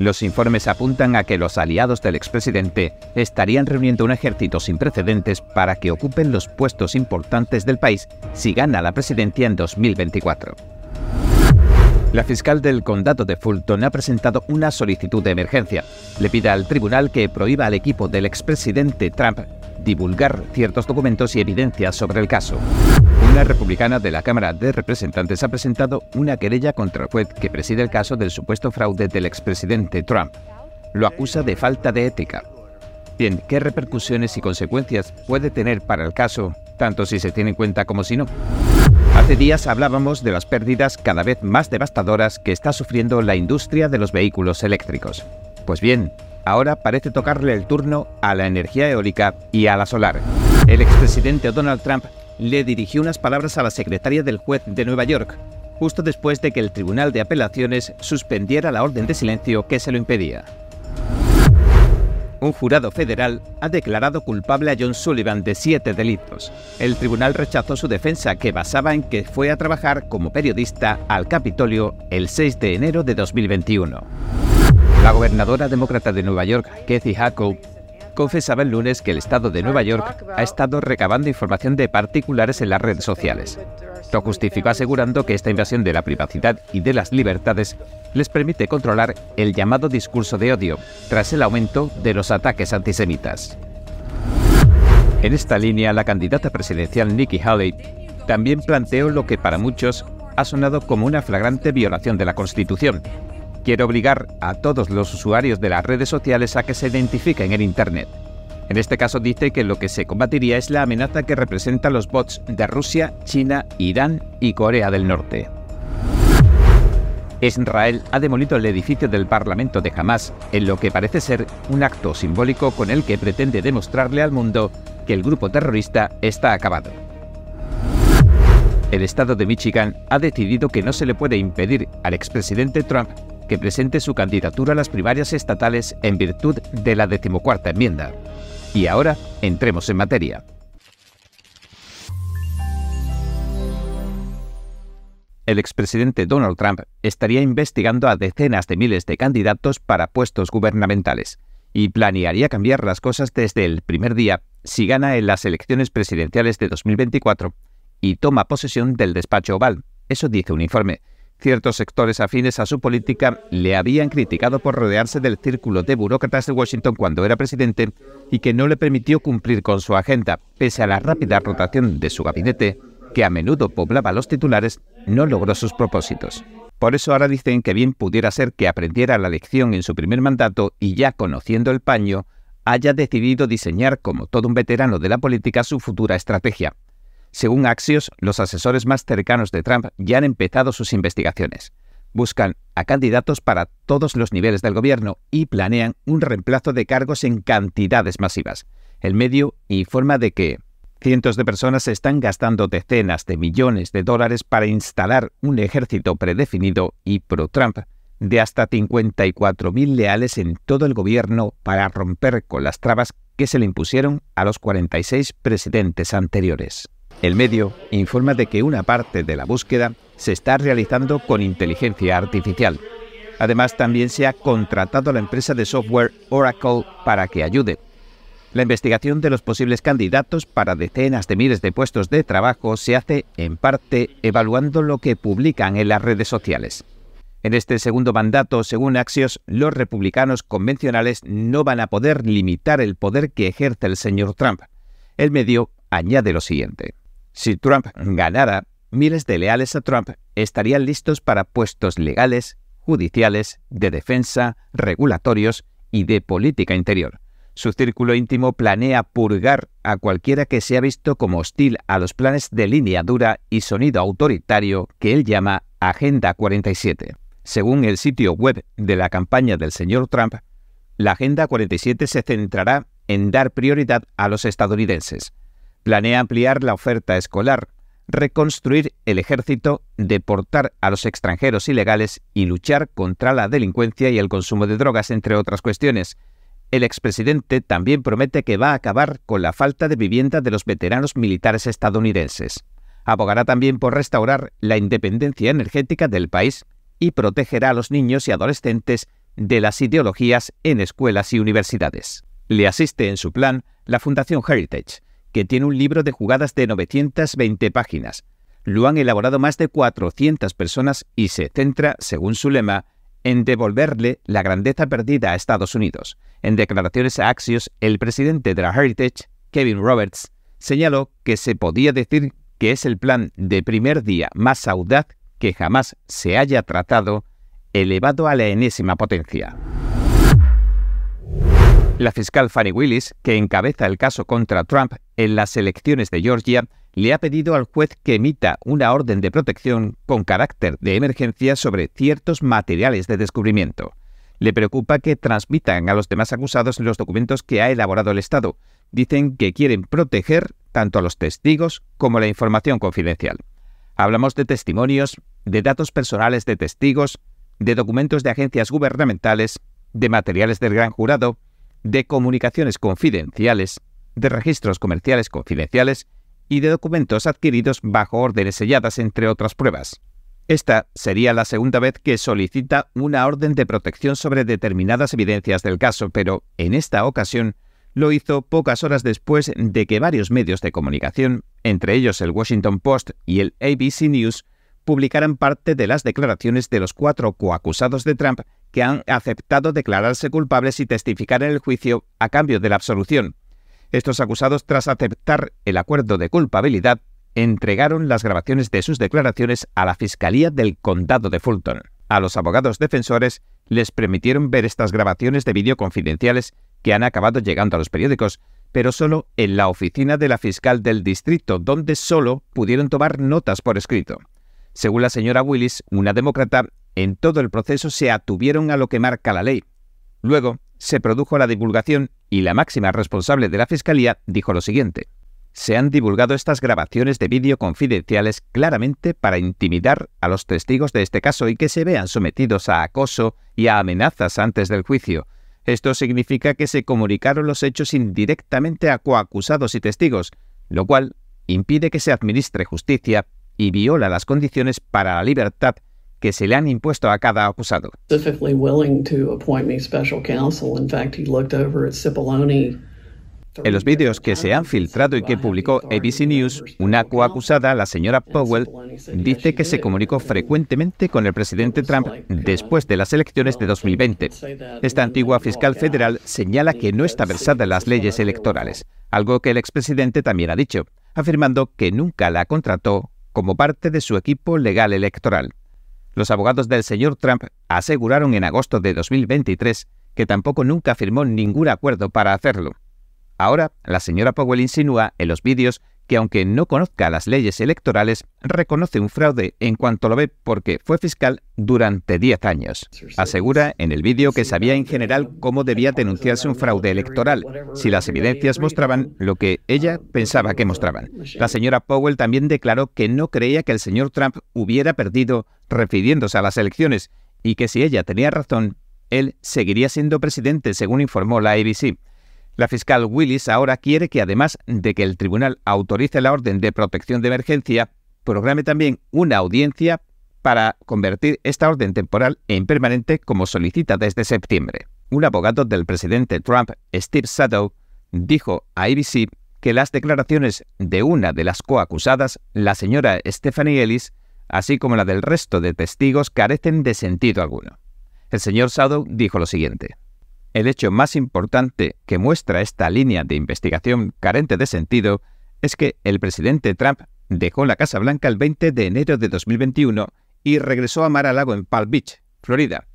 Los informes apuntan a que los aliados del expresidente estarían reuniendo un ejército sin precedentes para que ocupen los puestos importantes del país si gana la presidencia en 2024. La fiscal del condado de Fulton ha presentado una solicitud de emergencia. Le pide al tribunal que prohíba al equipo del expresidente Trump divulgar ciertos documentos y evidencias sobre el caso. Una republicana de la Cámara de Representantes ha presentado una querella contra el juez que preside el caso del supuesto fraude del expresidente Trump. Lo acusa de falta de ética. Bien, ¿qué repercusiones y consecuencias puede tener para el caso, tanto si se tiene en cuenta como si no? Hace días hablábamos de las pérdidas cada vez más devastadoras que está sufriendo la industria de los vehículos eléctricos. Pues bien, ahora parece tocarle el turno a la energía eólica y a la solar. El expresidente Donald Trump le dirigió unas palabras a la secretaria del juez de Nueva York, justo después de que el Tribunal de Apelaciones suspendiera la orden de silencio que se lo impedía. Un jurado federal ha declarado culpable a John Sullivan de siete delitos. El tribunal rechazó su defensa, que basaba en que fue a trabajar como periodista al Capitolio el 6 de enero de 2021. La gobernadora demócrata de Nueva York, Kathy Hochul, confesaba el lunes que el Estado de Nueva York ha estado recabando información de particulares en las redes sociales. Lo justificó asegurando que esta invasión de la privacidad y de las libertades les permite controlar el llamado discurso de odio, tras el aumento de los ataques antisemitas. En esta línea, la candidata presidencial Nikki Haley también planteó lo que para muchos ha sonado como una flagrante violación de la Constitución. Quiere obligar a todos los usuarios de las redes sociales a que se identifiquen en Internet. En este caso dice que lo que se combatiría es la amenaza que representan los bots de Rusia, China, Irán y Corea del Norte. Israel ha demolido el edificio del Parlamento de Hamas en lo que parece ser un acto simbólico con el que pretende demostrarle al mundo que el grupo terrorista está acabado. El estado de Michigan ha decidido que no se le puede impedir al expresidente Trump que presente su candidatura a las primarias estatales en virtud de la decimocuarta enmienda. Y ahora entremos en materia. el expresidente Donald Trump estaría investigando a decenas de miles de candidatos para puestos gubernamentales y planearía cambiar las cosas desde el primer día si gana en las elecciones presidenciales de 2024 y toma posesión del despacho oval. Eso dice un informe. Ciertos sectores afines a su política le habían criticado por rodearse del círculo de burócratas de Washington cuando era presidente y que no le permitió cumplir con su agenda, pese a la rápida rotación de su gabinete que a menudo poblaba los titulares, no logró sus propósitos. Por eso ahora dicen que bien pudiera ser que aprendiera la lección en su primer mandato y ya conociendo el paño, haya decidido diseñar como todo un veterano de la política su futura estrategia. Según Axios, los asesores más cercanos de Trump ya han empezado sus investigaciones. Buscan a candidatos para todos los niveles del gobierno y planean un reemplazo de cargos en cantidades masivas. El medio informa de que Cientos de personas están gastando decenas de millones de dólares para instalar un ejército predefinido y pro-Trump de hasta 54.000 leales en todo el gobierno para romper con las trabas que se le impusieron a los 46 presidentes anteriores. El medio informa de que una parte de la búsqueda se está realizando con inteligencia artificial. Además, también se ha contratado a la empresa de software Oracle para que ayude la investigación de los posibles candidatos para decenas de miles de puestos de trabajo se hace, en parte, evaluando lo que publican en las redes sociales. En este segundo mandato, según Axios, los republicanos convencionales no van a poder limitar el poder que ejerce el señor Trump. El medio añade lo siguiente. Si Trump ganara, miles de leales a Trump estarían listos para puestos legales, judiciales, de defensa, regulatorios y de política interior. Su círculo íntimo planea purgar a cualquiera que se ha visto como hostil a los planes de línea dura y sonido autoritario que él llama Agenda 47. Según el sitio web de la campaña del señor Trump, la Agenda 47 se centrará en dar prioridad a los estadounidenses. Planea ampliar la oferta escolar, reconstruir el ejército, deportar a los extranjeros ilegales y luchar contra la delincuencia y el consumo de drogas, entre otras cuestiones, el expresidente también promete que va a acabar con la falta de vivienda de los veteranos militares estadounidenses. Abogará también por restaurar la independencia energética del país y protegerá a los niños y adolescentes de las ideologías en escuelas y universidades. Le asiste en su plan la Fundación Heritage, que tiene un libro de jugadas de 920 páginas. Lo han elaborado más de 400 personas y se centra, según su lema, en devolverle la grandeza perdida a Estados Unidos. En declaraciones a Axios, el presidente de la Heritage, Kevin Roberts, señaló que se podía decir que es el plan de primer día más audaz que jamás se haya tratado, elevado a la enésima potencia. La fiscal Fanny Willis, que encabeza el caso contra Trump en las elecciones de Georgia, le ha pedido al juez que emita una orden de protección con carácter de emergencia sobre ciertos materiales de descubrimiento. Le preocupa que transmitan a los demás acusados los documentos que ha elaborado el Estado. Dicen que quieren proteger tanto a los testigos como la información confidencial. Hablamos de testimonios, de datos personales de testigos, de documentos de agencias gubernamentales, de materiales del gran jurado, de comunicaciones confidenciales, de registros comerciales confidenciales y de documentos adquiridos bajo órdenes selladas, entre otras pruebas. Esta sería la segunda vez que solicita una orden de protección sobre determinadas evidencias del caso, pero en esta ocasión lo hizo pocas horas después de que varios medios de comunicación, entre ellos el Washington Post y el ABC News, publicaran parte de las declaraciones de los cuatro coacusados de Trump que han aceptado declararse culpables y testificar en el juicio a cambio de la absolución, estos acusados, tras aceptar el acuerdo de culpabilidad, entregaron las grabaciones de sus declaraciones a la Fiscalía del Condado de Fulton. A los abogados defensores les permitieron ver estas grabaciones de vídeo confidenciales que han acabado llegando a los periódicos, pero solo en la oficina de la fiscal del distrito, donde solo pudieron tomar notas por escrito. Según la señora Willis, una demócrata, en todo el proceso se atuvieron a lo que marca la ley. Luego, se produjo la divulgación y la máxima responsable de la Fiscalía dijo lo siguiente. Se han divulgado estas grabaciones de vídeo confidenciales claramente para intimidar a los testigos de este caso y que se vean sometidos a acoso y a amenazas antes del juicio. Esto significa que se comunicaron los hechos indirectamente a coacusados y testigos, lo cual impide que se administre justicia y viola las condiciones para la libertad que se le han impuesto a cada acusado. En los vídeos que se han filtrado y que publicó ABC News, una coacusada, la señora Powell, dice que se comunicó frecuentemente con el presidente Trump después de las elecciones de 2020. Esta antigua fiscal federal señala que no está versada en las leyes electorales, algo que el expresidente también ha dicho, afirmando que nunca la contrató como parte de su equipo legal electoral. Los abogados del señor Trump aseguraron en agosto de 2023 que tampoco nunca firmó ningún acuerdo para hacerlo. Ahora, la señora Powell insinúa en los vídeos que aunque no conozca las leyes electorales, reconoce un fraude en cuanto lo ve porque fue fiscal durante 10 años. Asegura en el vídeo que sabía en general cómo debía denunciarse un fraude electoral, si las evidencias mostraban lo que ella pensaba que mostraban. La señora Powell también declaró que no creía que el señor Trump hubiera perdido refiriéndose a las elecciones y que si ella tenía razón, él seguiría siendo presidente, según informó la ABC. La fiscal Willis ahora quiere que además de que el tribunal autorice la orden de protección de emergencia, programe también una audiencia para convertir esta orden temporal en permanente como solicita desde septiembre. Un abogado del presidente Trump, Steve Sadow, dijo a ABC que las declaraciones de una de las coacusadas, la señora Stephanie Ellis, así como la del resto de testigos, carecen de sentido alguno. El señor Sadow dijo lo siguiente. El hecho más importante que muestra esta línea de investigación carente de sentido es que el presidente Trump dejó la Casa Blanca el 20 de enero de 2021 y regresó a Mar-a-Lago en Palm Beach, Florida.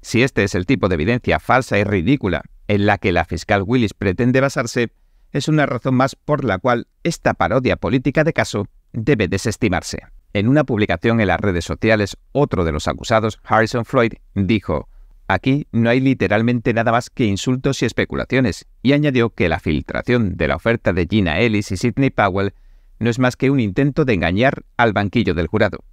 Si este es el tipo de evidencia falsa y ridícula en la que la fiscal Willis pretende basarse, es una razón más por la cual esta parodia política de caso debe desestimarse. En una publicación en las redes sociales, otro de los acusados, Harrison Floyd, dijo, Aquí no hay literalmente nada más que insultos y especulaciones, y añadió que la filtración de la oferta de Gina Ellis y Sidney Powell no es más que un intento de engañar al banquillo del jurado.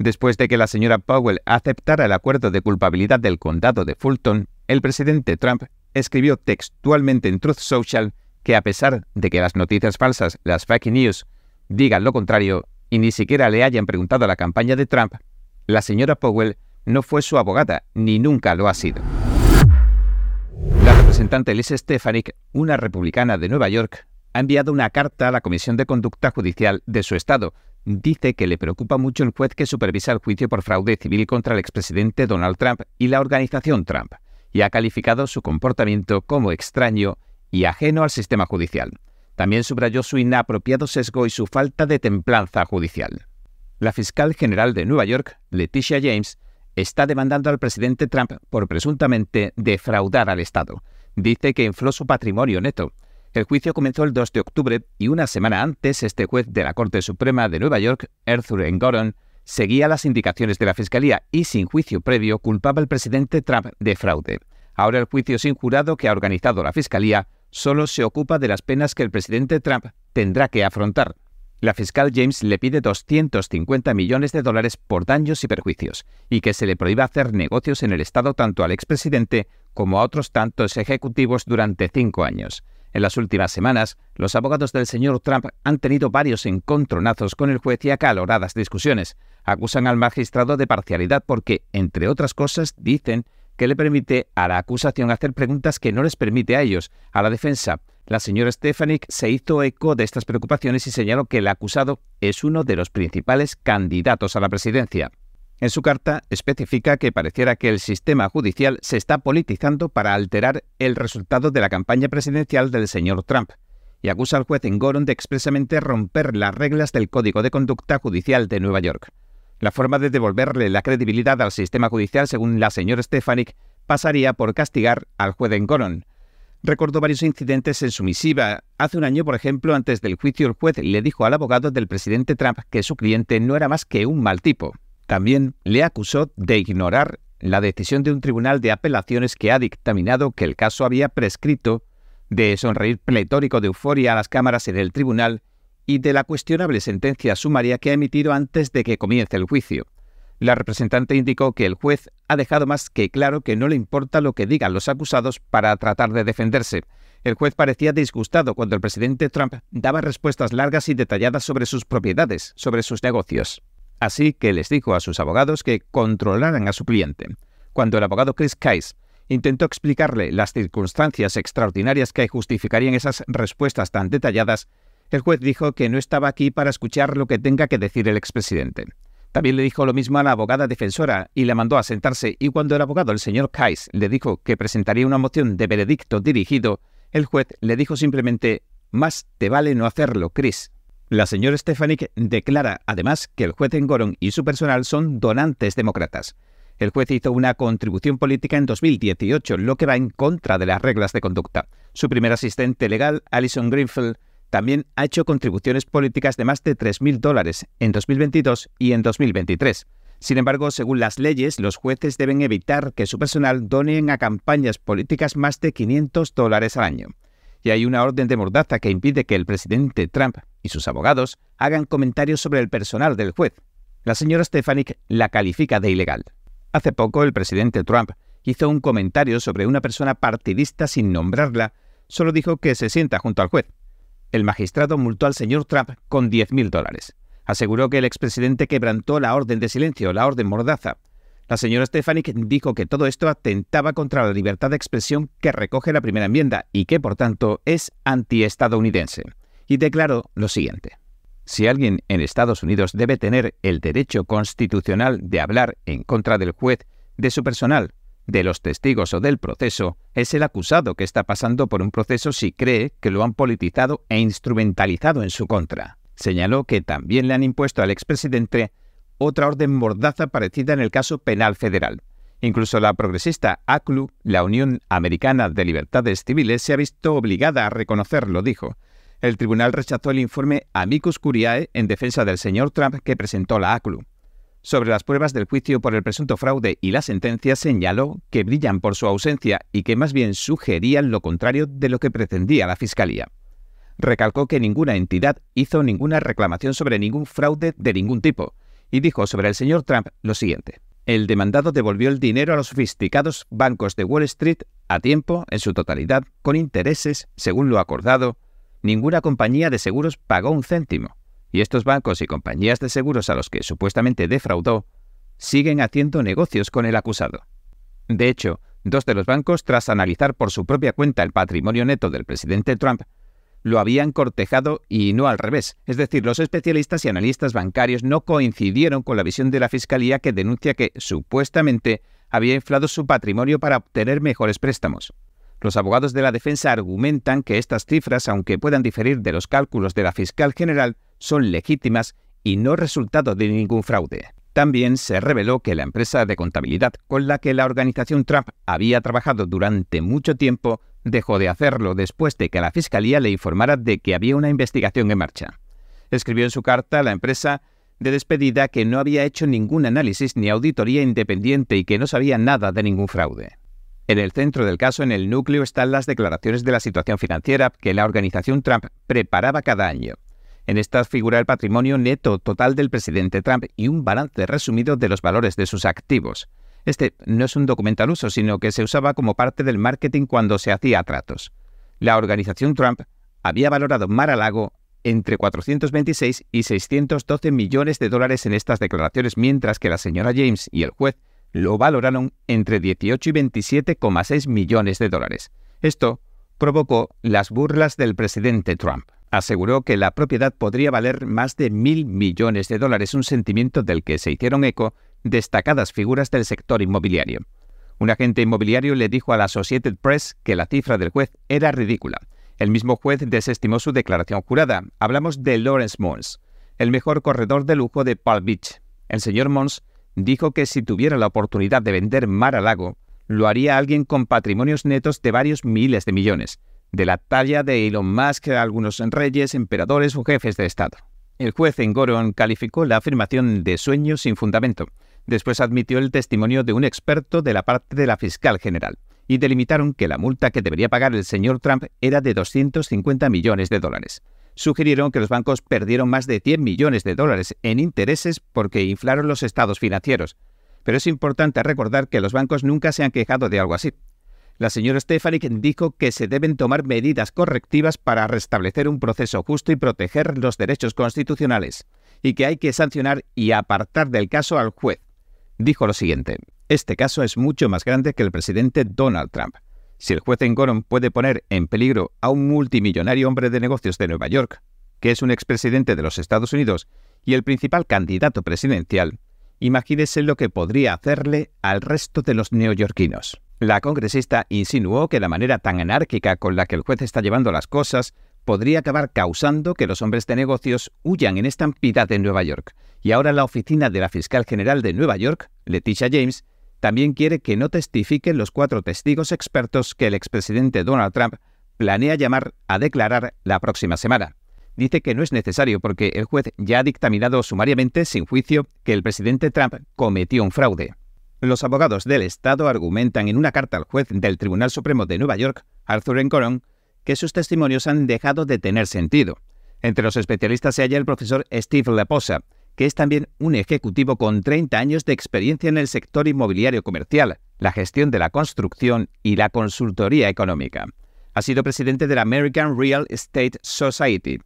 Después de que la señora Powell aceptara el acuerdo de culpabilidad del condado de Fulton, el presidente Trump escribió textualmente en Truth Social que a pesar de que las noticias falsas, las fake news, digan lo contrario y ni siquiera le hayan preguntado a la campaña de Trump, la señora Powell no fue su abogada, ni nunca lo ha sido. representante Liz Stefanik, una republicana de Nueva York, ha enviado una carta a la Comisión de Conducta Judicial de su estado. Dice que le preocupa mucho el juez que supervisa el juicio por fraude civil contra el expresidente Donald Trump y la organización Trump, y ha calificado su comportamiento como extraño y ajeno al sistema judicial. También subrayó su inapropiado sesgo y su falta de templanza judicial. La fiscal general de Nueva York, Leticia James, está demandando al presidente Trump por presuntamente defraudar al Estado. Dice que infló su patrimonio neto. El juicio comenzó el 2 de octubre y una semana antes este juez de la Corte Suprema de Nueva York, Arthur Engoron, seguía las indicaciones de la Fiscalía y sin juicio previo culpaba al presidente Trump de fraude. Ahora el juicio sin jurado que ha organizado la Fiscalía solo se ocupa de las penas que el presidente Trump tendrá que afrontar. La fiscal James le pide 250 millones de dólares por daños y perjuicios y que se le prohíba hacer negocios en el Estado tanto al expresidente como a otros tantos ejecutivos durante cinco años. En las últimas semanas, los abogados del señor Trump han tenido varios encontronazos con el juez y acaloradas discusiones. Acusan al magistrado de parcialidad porque, entre otras cosas, dicen que le permite a la acusación hacer preguntas que no les permite a ellos, a la defensa. La señora Stefanik se hizo eco de estas preocupaciones y señaló que el acusado es uno de los principales candidatos a la presidencia. En su carta especifica que pareciera que el sistema judicial se está politizando para alterar el resultado de la campaña presidencial del señor Trump y acusa al juez Engoron de expresamente romper las reglas del Código de Conducta Judicial de Nueva York. La forma de devolverle la credibilidad al sistema judicial, según la señora Stefanik, pasaría por castigar al juez Engoron. Recordó varios incidentes en su misiva. Hace un año, por ejemplo, antes del juicio, el juez le dijo al abogado del presidente Trump que su cliente no era más que un mal tipo. También le acusó de ignorar la decisión de un tribunal de apelaciones que ha dictaminado que el caso había prescrito, de sonreír pletórico de euforia a las cámaras en el tribunal y de la cuestionable sentencia sumaria que ha emitido antes de que comience el juicio. La representante indicó que el juez ha dejado más que claro que no le importa lo que digan los acusados para tratar de defenderse. El juez parecía disgustado cuando el presidente Trump daba respuestas largas y detalladas sobre sus propiedades, sobre sus negocios. Así que les dijo a sus abogados que controlaran a su cliente. Cuando el abogado Chris Case intentó explicarle las circunstancias extraordinarias que justificarían esas respuestas tan detalladas, el juez dijo que no estaba aquí para escuchar lo que tenga que decir el expresidente. También le dijo lo mismo a la abogada defensora y la mandó a sentarse y cuando el abogado, el señor Kais, le dijo que presentaría una moción de veredicto dirigido, el juez le dijo simplemente más te vale no hacerlo, Chris. La señora Stefanik declara además que el juez Engoron y su personal son donantes demócratas. El juez hizo una contribución política en 2018, lo que va en contra de las reglas de conducta. Su primer asistente legal, Alison Greenfield, también ha hecho contribuciones políticas de más de 3.000 dólares en 2022 y en 2023. Sin embargo, según las leyes, los jueces deben evitar que su personal donen a campañas políticas más de 500 dólares al año. Y hay una orden de mordaza que impide que el presidente Trump y sus abogados hagan comentarios sobre el personal del juez. La señora Stefanik la califica de ilegal. Hace poco el presidente Trump hizo un comentario sobre una persona partidista sin nombrarla, solo dijo que se sienta junto al juez el magistrado multó al señor Trump con 10.000 dólares. Aseguró que el expresidente quebrantó la orden de silencio, la orden mordaza. La señora Stefanik dijo que todo esto atentaba contra la libertad de expresión que recoge la primera enmienda y que, por tanto, es antiestadounidense. Y declaró lo siguiente. Si alguien en Estados Unidos debe tener el derecho constitucional de hablar en contra del juez, de su personal, de los testigos o del proceso es el acusado que está pasando por un proceso si cree que lo han politizado e instrumentalizado en su contra. Señaló que también le han impuesto al expresidente otra orden mordaza parecida en el caso penal federal. Incluso la progresista ACLU, la Unión Americana de Libertades Civiles, se ha visto obligada a reconocerlo, dijo. El tribunal rechazó el informe Amicus Curiae en defensa del señor Trump que presentó la ACLU. Sobre las pruebas del juicio por el presunto fraude y la sentencia señaló que brillan por su ausencia y que más bien sugerían lo contrario de lo que pretendía la Fiscalía. Recalcó que ninguna entidad hizo ninguna reclamación sobre ningún fraude de ningún tipo y dijo sobre el señor Trump lo siguiente. El demandado devolvió el dinero a los sofisticados bancos de Wall Street a tiempo, en su totalidad, con intereses, según lo acordado. Ninguna compañía de seguros pagó un céntimo y estos bancos y compañías de seguros a los que supuestamente defraudó siguen haciendo negocios con el acusado. De hecho, dos de los bancos, tras analizar por su propia cuenta el patrimonio neto del presidente Trump, lo habían cortejado y no al revés. Es decir, los especialistas y analistas bancarios no coincidieron con la visión de la Fiscalía que denuncia que, supuestamente, había inflado su patrimonio para obtener mejores préstamos. Los abogados de la defensa argumentan que estas cifras, aunque puedan diferir de los cálculos de la fiscal general, son legítimas y no resultado de ningún fraude. También se reveló que la empresa de contabilidad con la que la organización Trump había trabajado durante mucho tiempo dejó de hacerlo después de que la Fiscalía le informara de que había una investigación en marcha. Escribió en su carta a la empresa de despedida que no había hecho ningún análisis ni auditoría independiente y que no sabía nada de ningún fraude. En el centro del caso, en el núcleo, están las declaraciones de la situación financiera que la organización Trump preparaba cada año. En estas figura el patrimonio neto total del presidente Trump y un balance resumido de los valores de sus activos. Este no es un documento al uso, sino que se usaba como parte del marketing cuando se hacía tratos. La organización Trump había valorado Mar a Lago entre 426 y 612 millones de dólares en estas declaraciones, mientras que la señora James y el juez lo valoraron entre 18 y 27,6 millones de dólares. Esto provocó las burlas del presidente Trump. Aseguró que la propiedad podría valer más de mil millones de dólares, un sentimiento del que se hicieron eco destacadas figuras del sector inmobiliario. Un agente inmobiliario le dijo a la Associated Press que la cifra del juez era ridícula. El mismo juez desestimó su declaración jurada. Hablamos de Lawrence Mons, el mejor corredor de lujo de Palm Beach. El señor Mons dijo que si tuviera la oportunidad de vender Mar a Lago, lo haría alguien con patrimonios netos de varios miles de millones, de la talla de Elon Musk, algunos reyes, emperadores o jefes de Estado. El juez en Goron calificó la afirmación de sueño sin fundamento. Después admitió el testimonio de un experto de la parte de la fiscal general y delimitaron que la multa que debería pagar el señor Trump era de 250 millones de dólares. Sugirieron que los bancos perdieron más de 100 millones de dólares en intereses porque inflaron los estados financieros. Pero es importante recordar que los bancos nunca se han quejado de algo así. La señora Stefanik dijo que se deben tomar medidas correctivas para restablecer un proceso justo y proteger los derechos constitucionales, y que hay que sancionar y apartar del caso al juez dijo lo siguiente, este caso es mucho más grande que el presidente Donald Trump. Si el juez en Goron puede poner en peligro a un multimillonario hombre de negocios de Nueva York, que es un expresidente de los Estados Unidos y el principal candidato presidencial, imagínese lo que podría hacerle al resto de los neoyorquinos. La congresista insinuó que la manera tan anárquica con la que el juez está llevando las cosas podría acabar causando que los hombres de negocios huyan en estampida de Nueva York. Y ahora la oficina de la fiscal general de Nueva York, Leticia James, también quiere que no testifiquen los cuatro testigos expertos que el expresidente Donald Trump planea llamar a declarar la próxima semana. Dice que no es necesario porque el juez ya ha dictaminado sumariamente, sin juicio, que el presidente Trump cometió un fraude. Los abogados del Estado argumentan en una carta al juez del Tribunal Supremo de Nueva York, Arthur Encoron, que sus testimonios han dejado de tener sentido. Entre los especialistas se halla el profesor Steve Leposa, que es también un ejecutivo con 30 años de experiencia en el sector inmobiliario comercial, la gestión de la construcción y la consultoría económica. Ha sido presidente de la American Real Estate Society.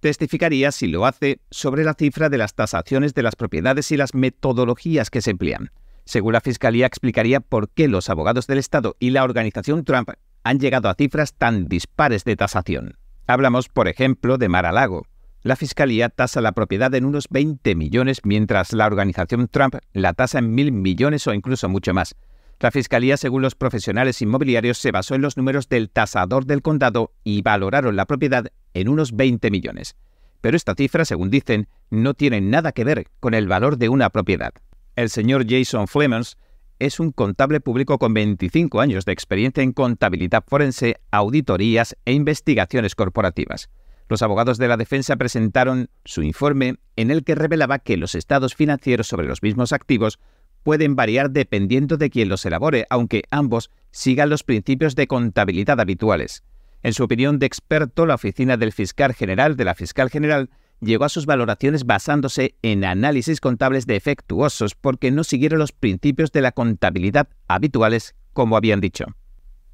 Testificaría, si lo hace, sobre la cifra de las tasaciones de las propiedades y las metodologías que se emplean. Según la Fiscalía, explicaría por qué los abogados del Estado y la organización Trump han llegado a cifras tan dispares de tasación. Hablamos, por ejemplo, de Mar-a-Lago. La Fiscalía tasa la propiedad en unos 20 millones, mientras la organización Trump la tasa en mil millones o incluso mucho más. La Fiscalía, según los profesionales inmobiliarios, se basó en los números del tasador del condado y valoraron la propiedad en unos 20 millones. Pero esta cifra, según dicen, no tiene nada que ver con el valor de una propiedad. El señor Jason Flemons es un contable público con 25 años de experiencia en contabilidad forense, auditorías e investigaciones corporativas. Los abogados de la defensa presentaron su informe en el que revelaba que los estados financieros sobre los mismos activos pueden variar dependiendo de quién los elabore, aunque ambos sigan los principios de contabilidad habituales. En su opinión de experto, la oficina del fiscal general de la fiscal general llegó a sus valoraciones basándose en análisis contables defectuosos porque no siguieron los principios de la contabilidad habituales, como habían dicho.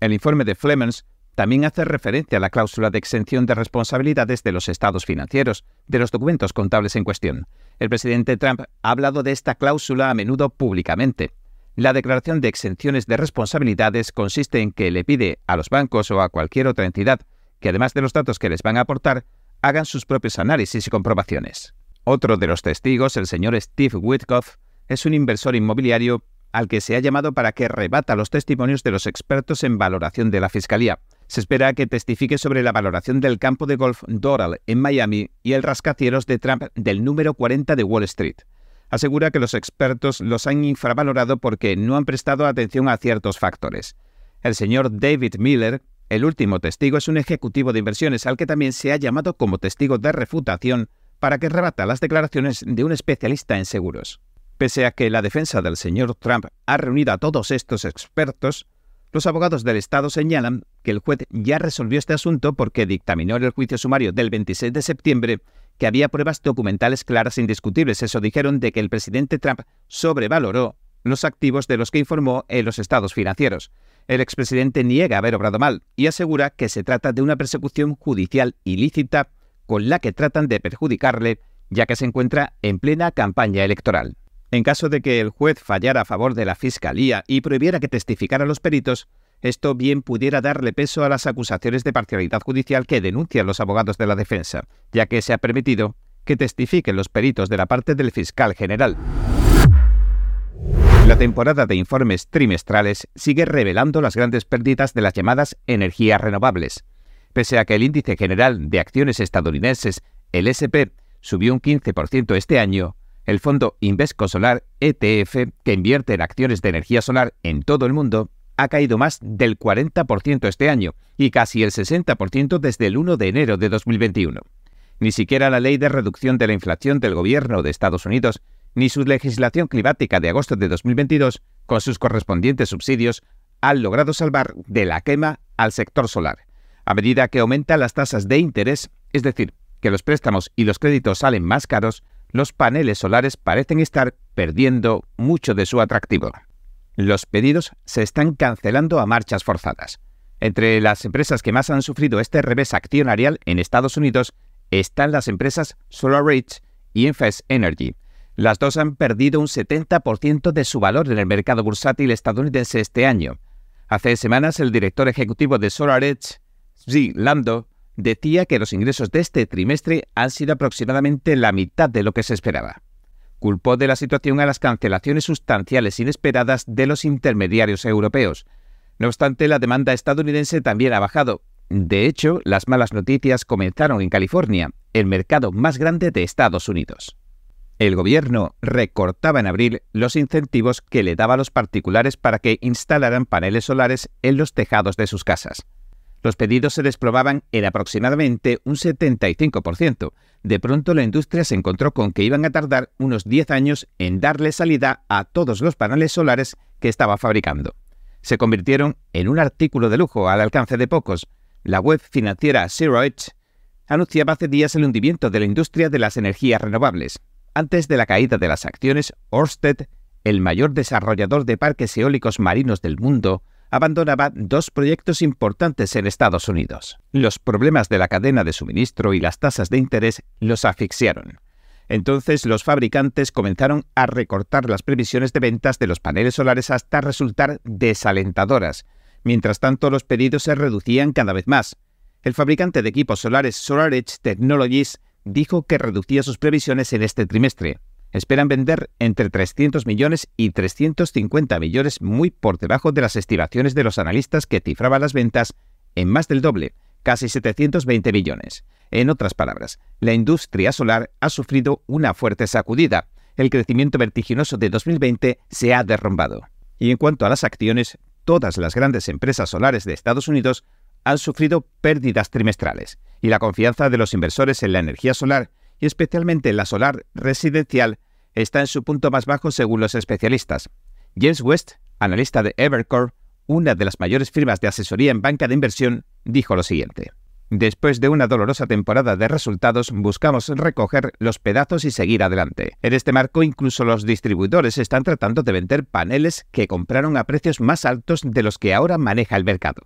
El informe de Flemens también hace referencia a la cláusula de exención de responsabilidades de los estados financieros, de los documentos contables en cuestión. El presidente Trump ha hablado de esta cláusula a menudo públicamente. La declaración de exenciones de responsabilidades consiste en que le pide a los bancos o a cualquier otra entidad que además de los datos que les van a aportar, hagan sus propios análisis y comprobaciones. Otro de los testigos, el señor Steve Witkoff, es un inversor inmobiliario al que se ha llamado para que rebata los testimonios de los expertos en valoración de la Fiscalía. Se espera que testifique sobre la valoración del campo de golf Doral en Miami y el rascacielos de Trump del número 40 de Wall Street. Asegura que los expertos los han infravalorado porque no han prestado atención a ciertos factores. El señor David Miller, el último testigo, es un ejecutivo de inversiones al que también se ha llamado como testigo de refutación para que rebata las declaraciones de un especialista en seguros. Pese a que la defensa del señor Trump ha reunido a todos estos expertos, los abogados del Estado señalan que el juez ya resolvió este asunto porque dictaminó en el juicio sumario del 26 de septiembre que había pruebas documentales claras e indiscutibles. Eso dijeron de que el presidente Trump sobrevaloró los activos de los que informó en los estados financieros. El expresidente niega haber obrado mal y asegura que se trata de una persecución judicial ilícita con la que tratan de perjudicarle, ya que se encuentra en plena campaña electoral. En caso de que el juez fallara a favor de la Fiscalía y prohibiera que testificaran los peritos, esto bien pudiera darle peso a las acusaciones de parcialidad judicial que denuncian los abogados de la defensa, ya que se ha permitido que testifiquen los peritos de la parte del fiscal general. La temporada de informes trimestrales sigue revelando las grandes pérdidas de las llamadas energías renovables. Pese a que el índice general de acciones estadounidenses, el SP, subió un 15% este año, el fondo Invesco Solar ETF, que invierte en acciones de energía solar en todo el mundo, ha caído más del 40% este año y casi el 60% desde el 1 de enero de 2021. Ni siquiera la ley de reducción de la inflación del gobierno de Estados Unidos, ni su legislación climática de agosto de 2022, con sus correspondientes subsidios, han logrado salvar de la quema al sector solar. A medida que aumentan las tasas de interés, es decir, que los préstamos y los créditos salen más caros, los paneles solares parecen estar perdiendo mucho de su atractivo. Los pedidos se están cancelando a marchas forzadas. Entre las empresas que más han sufrido este revés accionarial en Estados Unidos están las empresas SolarEdge y Infest Energy. Las dos han perdido un 70% de su valor en el mercado bursátil estadounidense este año. Hace semanas el director ejecutivo de SolarEdge, Zee Lando, decía que los ingresos de este trimestre han sido aproximadamente la mitad de lo que se esperaba. Culpó de la situación a las cancelaciones sustanciales inesperadas de los intermediarios europeos. No obstante, la demanda estadounidense también ha bajado. De hecho, las malas noticias comenzaron en California, el mercado más grande de Estados Unidos. El gobierno recortaba en abril los incentivos que le daba a los particulares para que instalaran paneles solares en los tejados de sus casas. Los pedidos se desplomaban en aproximadamente un 75%. De pronto la industria se encontró con que iban a tardar unos 10 años en darle salida a todos los paneles solares que estaba fabricando. Se convirtieron en un artículo de lujo al alcance de pocos. La web financiera Zero Edge anunciaba hace días el hundimiento de la industria de las energías renovables. Antes de la caída de las acciones, Ørsted, el mayor desarrollador de parques eólicos marinos del mundo, abandonaba dos proyectos importantes en Estados Unidos. Los problemas de la cadena de suministro y las tasas de interés los asfixiaron. Entonces los fabricantes comenzaron a recortar las previsiones de ventas de los paneles solares hasta resultar desalentadoras. Mientras tanto, los pedidos se reducían cada vez más. El fabricante de equipos solares SolarEdge Technologies dijo que reducía sus previsiones en este trimestre esperan vender entre 300 millones y 350 millones, muy por debajo de las estimaciones de los analistas que cifraban las ventas en más del doble, casi 720 millones. En otras palabras, la industria solar ha sufrido una fuerte sacudida. El crecimiento vertiginoso de 2020 se ha derrumbado. Y en cuanto a las acciones, todas las grandes empresas solares de Estados Unidos han sufrido pérdidas trimestrales, y la confianza de los inversores en la energía solar, y especialmente en la solar residencial, está en su punto más bajo según los especialistas. James West, analista de Evercore, una de las mayores firmas de asesoría en banca de inversión, dijo lo siguiente. Después de una dolorosa temporada de resultados, buscamos recoger los pedazos y seguir adelante. En este marco, incluso los distribuidores están tratando de vender paneles que compraron a precios más altos de los que ahora maneja el mercado.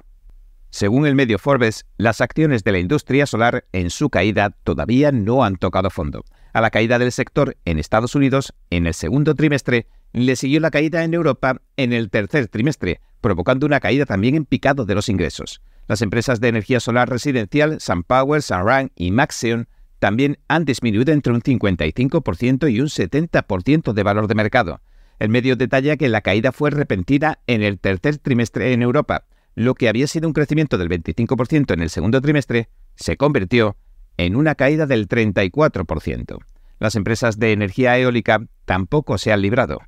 Según el medio Forbes, las acciones de la industria solar en su caída todavía no han tocado fondo. A la caída del sector en Estados Unidos en el segundo trimestre le siguió la caída en Europa en el tercer trimestre, provocando una caída también en picado de los ingresos. Las empresas de energía solar residencial, SunPower, Sunrun y Maxion también han disminuido entre un 55% y un 70% de valor de mercado. El medio detalla que la caída fue repentina en el tercer trimestre en Europa. Lo que había sido un crecimiento del 25% en el segundo trimestre se convirtió en una caída del 34%. Las empresas de energía eólica tampoco se han librado.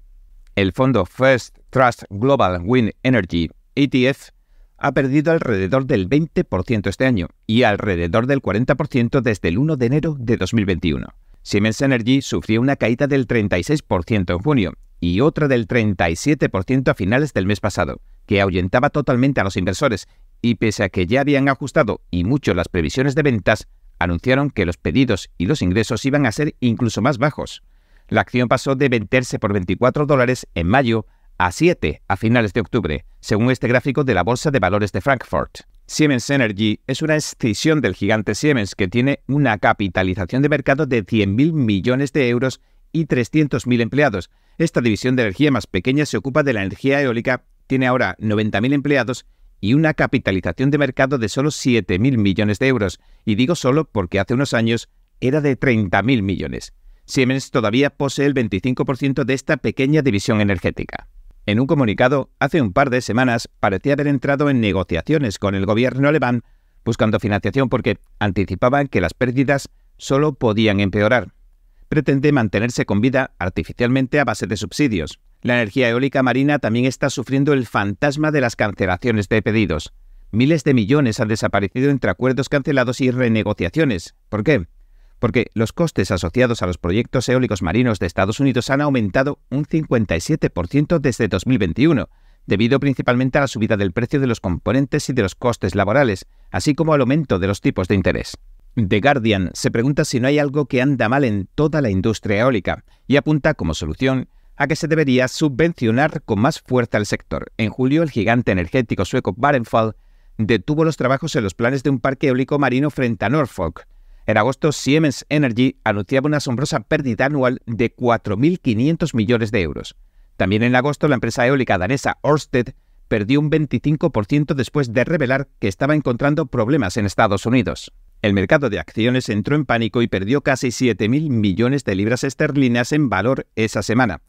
El fondo First Trust Global Wind Energy ETF ha perdido alrededor del 20% este año y alrededor del 40% desde el 1 de enero de 2021. Siemens Energy sufrió una caída del 36% en junio y otra del 37% a finales del mes pasado, que ahuyentaba totalmente a los inversores y pese a que ya habían ajustado y mucho las previsiones de ventas, anunciaron que los pedidos y los ingresos iban a ser incluso más bajos. La acción pasó de venderse por 24 dólares en mayo a 7 a finales de octubre, según este gráfico de la Bolsa de Valores de Frankfurt. Siemens Energy es una escisión del gigante Siemens que tiene una capitalización de mercado de 100.000 millones de euros y 300.000 empleados. Esta división de energía más pequeña se ocupa de la energía eólica, tiene ahora 90.000 empleados y una capitalización de mercado de solo 7.000 millones de euros. Y digo solo porque hace unos años era de 30.000 millones. Siemens todavía posee el 25% de esta pequeña división energética. En un comunicado, hace un par de semanas, parecía haber entrado en negociaciones con el gobierno alemán buscando financiación porque anticipaban que las pérdidas solo podían empeorar. Pretende mantenerse con vida artificialmente a base de subsidios. La energía eólica marina también está sufriendo el fantasma de las cancelaciones de pedidos. Miles de millones han desaparecido entre acuerdos cancelados y renegociaciones. ¿Por qué? porque los costes asociados a los proyectos eólicos marinos de Estados Unidos han aumentado un 57% desde 2021, debido principalmente a la subida del precio de los componentes y de los costes laborales, así como al aumento de los tipos de interés. The Guardian se pregunta si no hay algo que anda mal en toda la industria eólica y apunta como solución a que se debería subvencionar con más fuerza el sector. En julio, el gigante energético sueco Vattenfall detuvo los trabajos en los planes de un parque eólico marino frente a Norfolk, en agosto, Siemens Energy anunciaba una asombrosa pérdida anual de 4.500 millones de euros. También en agosto, la empresa eólica danesa Ørsted perdió un 25% después de revelar que estaba encontrando problemas en Estados Unidos. El mercado de acciones entró en pánico y perdió casi 7.000 millones de libras esterlinas en valor esa semana.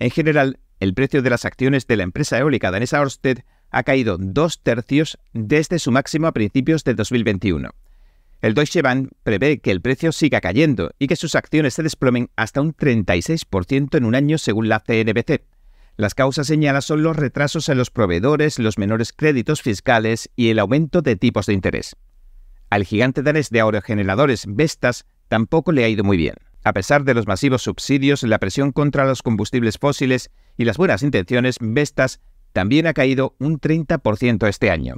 En general, el precio de las acciones de la empresa eólica danesa Ørsted ha caído dos tercios desde su máximo a principios de 2021. El Deutsche Bank prevé que el precio siga cayendo y que sus acciones se desplomen hasta un 36% en un año según la CNBC. Las causas señaladas son los retrasos en los proveedores, los menores créditos fiscales y el aumento de tipos de interés. Al gigante danés de aerogeneradores Vestas tampoco le ha ido muy bien. A pesar de los masivos subsidios, la presión contra los combustibles fósiles y las buenas intenciones, Vestas también ha caído un 30% este año.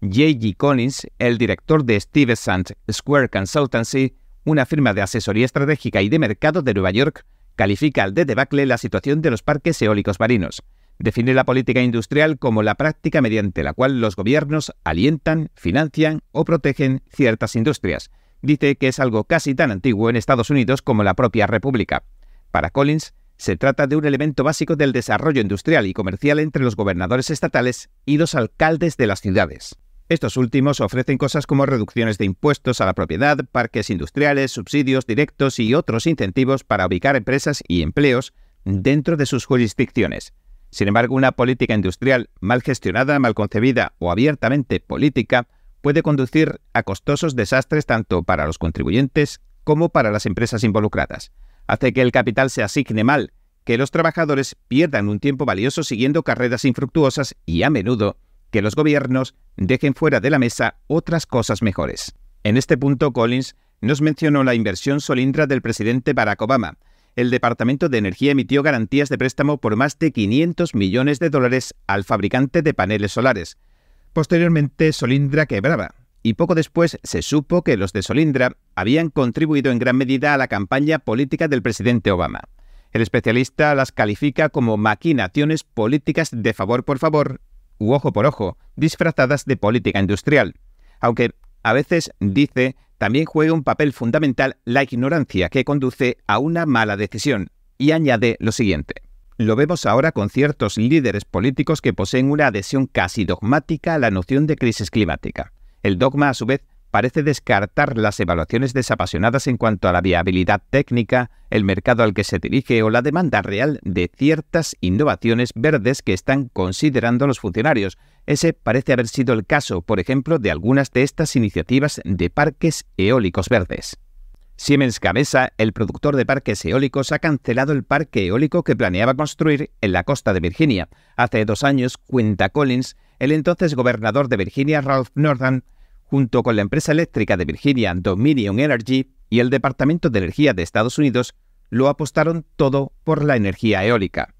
J.G. Collins, el director de Stuyvesant Square Consultancy, una firma de asesoría estratégica y de mercado de Nueva York, califica al de debacle la situación de los parques eólicos marinos. Define la política industrial como la práctica mediante la cual los gobiernos alientan, financian o protegen ciertas industrias. Dice que es algo casi tan antiguo en Estados Unidos como la propia República. Para Collins, se trata de un elemento básico del desarrollo industrial y comercial entre los gobernadores estatales y los alcaldes de las ciudades. Estos últimos ofrecen cosas como reducciones de impuestos a la propiedad, parques industriales, subsidios directos y otros incentivos para ubicar empresas y empleos dentro de sus jurisdicciones. Sin embargo, una política industrial mal gestionada, mal concebida o abiertamente política puede conducir a costosos desastres tanto para los contribuyentes como para las empresas involucradas. Hace que el capital se asigne mal, que los trabajadores pierdan un tiempo valioso siguiendo carreras infructuosas y a menudo que los gobiernos dejen fuera de la mesa otras cosas mejores. En este punto, Collins nos mencionó la inversión solindra del presidente Barack Obama. El Departamento de Energía emitió garantías de préstamo por más de 500 millones de dólares al fabricante de paneles solares. Posteriormente, Solindra quebraba, y poco después se supo que los de Solindra habían contribuido en gran medida a la campaña política del presidente Obama. El especialista las califica como maquinaciones políticas de favor por favor u ojo por ojo, disfrazadas de política industrial. Aunque a veces, dice, también juega un papel fundamental la ignorancia que conduce a una mala decisión. Y añade lo siguiente. Lo vemos ahora con ciertos líderes políticos que poseen una adhesión casi dogmática a la noción de crisis climática. El dogma, a su vez, parece descartar las evaluaciones desapasionadas en cuanto a la viabilidad técnica, el mercado al que se dirige o la demanda real de ciertas innovaciones verdes que están considerando los funcionarios. Ese parece haber sido el caso, por ejemplo, de algunas de estas iniciativas de parques eólicos verdes. Siemens Gamesa, el productor de parques eólicos, ha cancelado el parque eólico que planeaba construir en la costa de Virginia. Hace dos años, cuenta Collins, el entonces gobernador de Virginia, Ralph Northam, junto con la empresa eléctrica de Virginia Dominion Energy y el Departamento de Energía de Estados Unidos, lo apostaron todo por la energía eólica.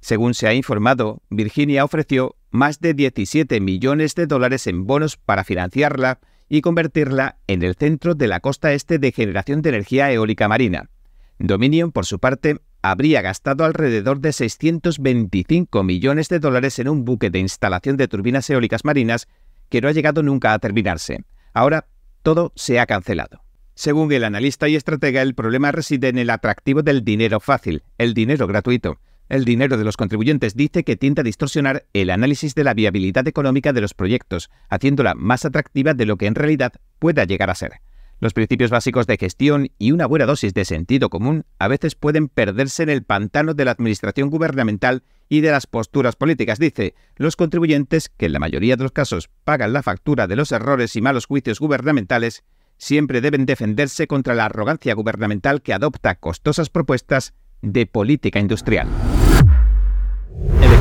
Según se ha informado, Virginia ofreció más de 17 millones de dólares en bonos para financiarla y convertirla en el centro de la costa este de generación de energía eólica marina. Dominion, por su parte, habría gastado alrededor de 625 millones de dólares en un buque de instalación de turbinas eólicas marinas que no ha llegado nunca a terminarse. Ahora todo se ha cancelado. Según el analista y estratega, el problema reside en el atractivo del dinero fácil, el dinero gratuito. El dinero de los contribuyentes dice que tiende a distorsionar el análisis de la viabilidad económica de los proyectos, haciéndola más atractiva de lo que en realidad pueda llegar a ser. Los principios básicos de gestión y una buena dosis de sentido común a veces pueden perderse en el pantano de la administración gubernamental y de las posturas políticas. Dice, los contribuyentes, que en la mayoría de los casos pagan la factura de los errores y malos juicios gubernamentales, siempre deben defenderse contra la arrogancia gubernamental que adopta costosas propuestas de política industrial.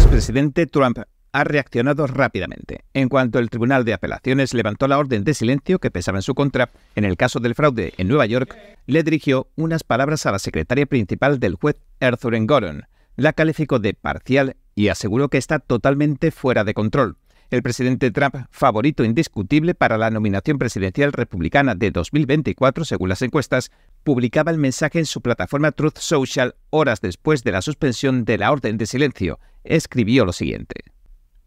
El expresidente Trump ha reaccionado rápidamente. En cuanto el Tribunal de Apelaciones levantó la orden de silencio que pesaba en su contra en el caso del fraude en Nueva York, le dirigió unas palabras a la secretaria principal del juez Arthur Goron. La calificó de parcial y aseguró que está totalmente fuera de control. El presidente Trump, favorito indiscutible para la nominación presidencial republicana de 2024 según las encuestas, publicaba el mensaje en su plataforma Truth Social horas después de la suspensión de la orden de silencio. Escribió lo siguiente.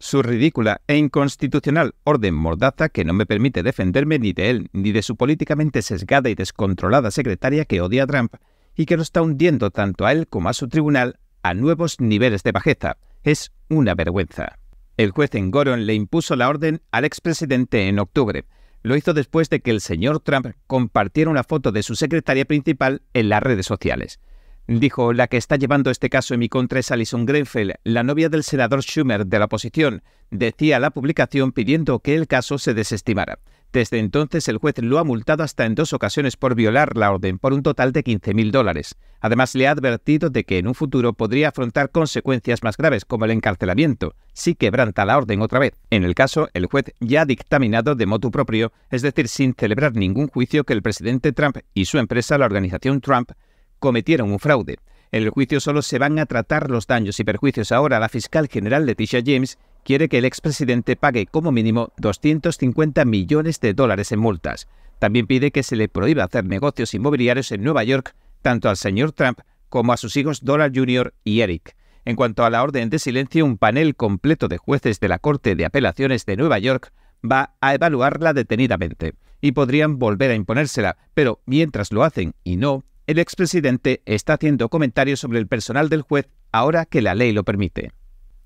Su ridícula e inconstitucional orden mordaza que no me permite defenderme ni de él ni de su políticamente sesgada y descontrolada secretaria que odia a Trump y que lo está hundiendo tanto a él como a su tribunal a nuevos niveles de bajeza. Es una vergüenza. El juez en Goron le impuso la orden al expresidente en octubre. Lo hizo después de que el señor Trump compartiera una foto de su secretaria principal en las redes sociales. Dijo, la que está llevando este caso en mi contra es Alison Grenfell, la novia del senador Schumer de la oposición, decía la publicación pidiendo que el caso se desestimara. Desde entonces el juez lo ha multado hasta en dos ocasiones por violar la orden por un total de 15.000 dólares. Además le ha advertido de que en un futuro podría afrontar consecuencias más graves como el encarcelamiento si quebranta la orden otra vez. En el caso, el juez ya ha dictaminado de motu propio, es decir, sin celebrar ningún juicio que el presidente Trump y su empresa, la organización Trump, cometieron un fraude. En el juicio solo se van a tratar los daños y perjuicios. Ahora la fiscal general Leticia James quiere que el expresidente pague como mínimo 250 millones de dólares en multas. También pide que se le prohíba hacer negocios inmobiliarios en Nueva York tanto al señor Trump como a sus hijos Donald Jr. y Eric. En cuanto a la orden de silencio, un panel completo de jueces de la Corte de Apelaciones de Nueva York va a evaluarla detenidamente y podrían volver a imponérsela, pero mientras lo hacen y no, el expresidente está haciendo comentarios sobre el personal del juez ahora que la ley lo permite.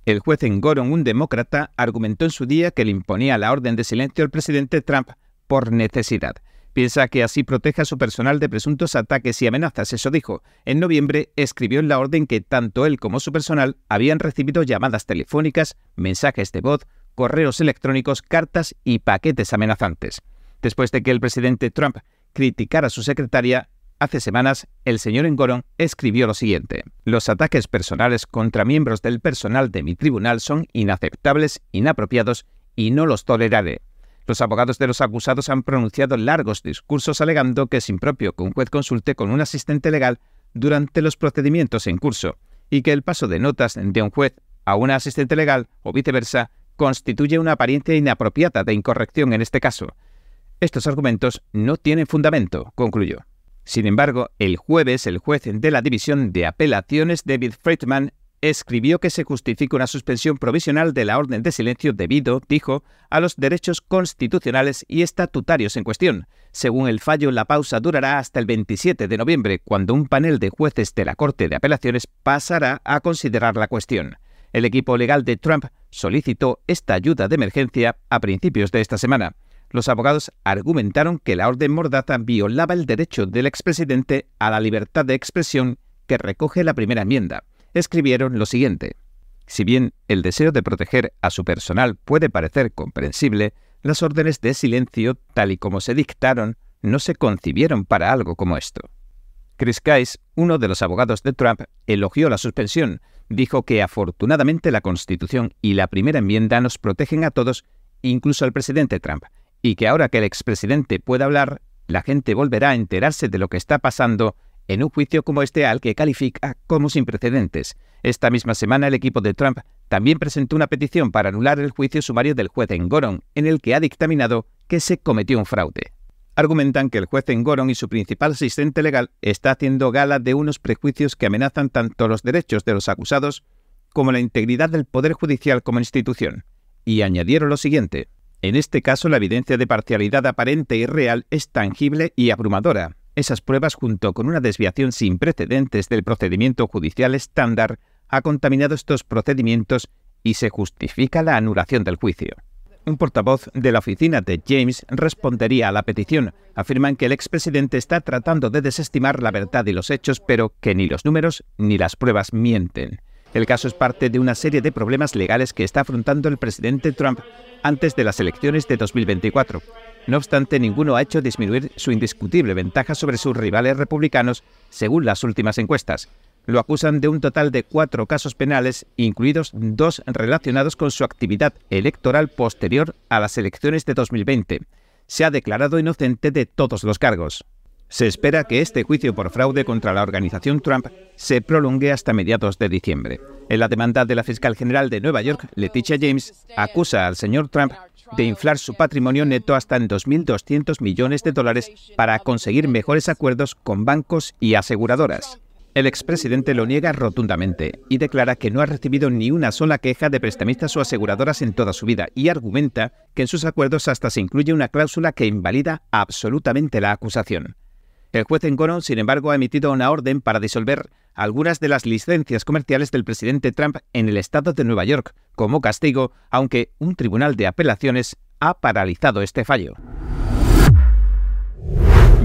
El juez en Goron, un demócrata, argumentó en su día que le imponía la orden de silencio al presidente Trump por necesidad. Piensa que así protege a su personal de presuntos ataques y amenazas, eso dijo. En noviembre escribió en la orden que tanto él como su personal habían recibido llamadas telefónicas, mensajes de voz, correos electrónicos, cartas y paquetes amenazantes. Después de que el presidente Trump criticara a su secretaria, Hace semanas, el señor Engoron escribió lo siguiente. Los ataques personales contra miembros del personal de mi tribunal son inaceptables, inapropiados y no los toleraré. Los abogados de los acusados han pronunciado largos discursos alegando que es impropio que un juez consulte con un asistente legal durante los procedimientos en curso y que el paso de notas de un juez a un asistente legal o viceversa constituye una apariencia inapropiada de incorrección en este caso. Estos argumentos no tienen fundamento, concluyó. Sin embargo, el jueves el juez de la División de Apelaciones David Friedman escribió que se justifica una suspensión provisional de la orden de silencio debido, dijo, a los derechos constitucionales y estatutarios en cuestión. Según el fallo, la pausa durará hasta el 27 de noviembre, cuando un panel de jueces de la Corte de Apelaciones pasará a considerar la cuestión. El equipo legal de Trump solicitó esta ayuda de emergencia a principios de esta semana. Los abogados argumentaron que la orden mordaza violaba el derecho del expresidente a la libertad de expresión que recoge la primera enmienda escribieron lo siguiente. Si bien el deseo de proteger a su personal puede parecer comprensible, las órdenes de silencio, tal y como se dictaron, no se concibieron para algo como esto. Chris Case, uno de los abogados de Trump, elogió la suspensión, dijo que afortunadamente la Constitución y la primera enmienda nos protegen a todos, incluso al presidente Trump, y que ahora que el expresidente pueda hablar, la gente volverá a enterarse de lo que está pasando en un juicio como este al que califica como sin precedentes. Esta misma semana el equipo de Trump también presentó una petición para anular el juicio sumario del juez en Goron, en el que ha dictaminado que se cometió un fraude. Argumentan que el juez en Goron y su principal asistente legal está haciendo gala de unos prejuicios que amenazan tanto los derechos de los acusados como la integridad del Poder Judicial como institución. Y añadieron lo siguiente. En este caso, la evidencia de parcialidad aparente y real es tangible y abrumadora, esas pruebas, junto con una desviación sin precedentes del procedimiento judicial estándar, ha contaminado estos procedimientos y se justifica la anulación del juicio. Un portavoz de la oficina de James respondería a la petición. Afirman que el expresidente está tratando de desestimar la verdad y los hechos, pero que ni los números ni las pruebas mienten. El caso es parte de una serie de problemas legales que está afrontando el presidente Trump antes de las elecciones de 2024. No obstante, ninguno ha hecho disminuir su indiscutible ventaja sobre sus rivales republicanos, según las últimas encuestas. Lo acusan de un total de cuatro casos penales, incluidos dos relacionados con su actividad electoral posterior a las elecciones de 2020. Se ha declarado inocente de todos los cargos. Se espera que este juicio por fraude contra la organización Trump se prolongue hasta mediados de diciembre. En la demanda de la fiscal general de Nueva York, Leticia James, acusa al señor Trump de inflar su patrimonio neto hasta en 2.200 millones de dólares para conseguir mejores acuerdos con bancos y aseguradoras. El expresidente lo niega rotundamente y declara que no ha recibido ni una sola queja de prestamistas o aseguradoras en toda su vida y argumenta que en sus acuerdos hasta se incluye una cláusula que invalida absolutamente la acusación. El juez en Goron, sin embargo, ha emitido una orden para disolver algunas de las licencias comerciales del presidente Trump en el estado de Nueva York, como castigo, aunque un tribunal de apelaciones ha paralizado este fallo.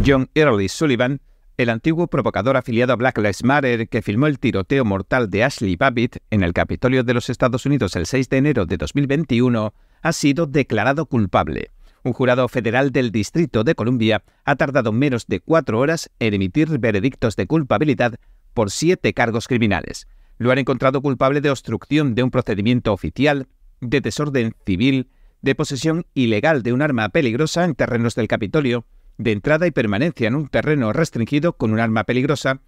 John Early Sullivan, el antiguo provocador afiliado a Black Lives Matter que filmó el tiroteo mortal de Ashley Babbitt en el Capitolio de los Estados Unidos el 6 de enero de 2021, ha sido declarado culpable. Un jurado federal del Distrito de Columbia ha tardado menos de cuatro horas en emitir veredictos de culpabilidad por siete cargos criminales. Lo han encontrado culpable de obstrucción de un procedimiento oficial, de desorden civil, de posesión ilegal de un arma peligrosa en terrenos del Capitolio, de entrada y permanencia en un terreno restringido con un arma peligrosa,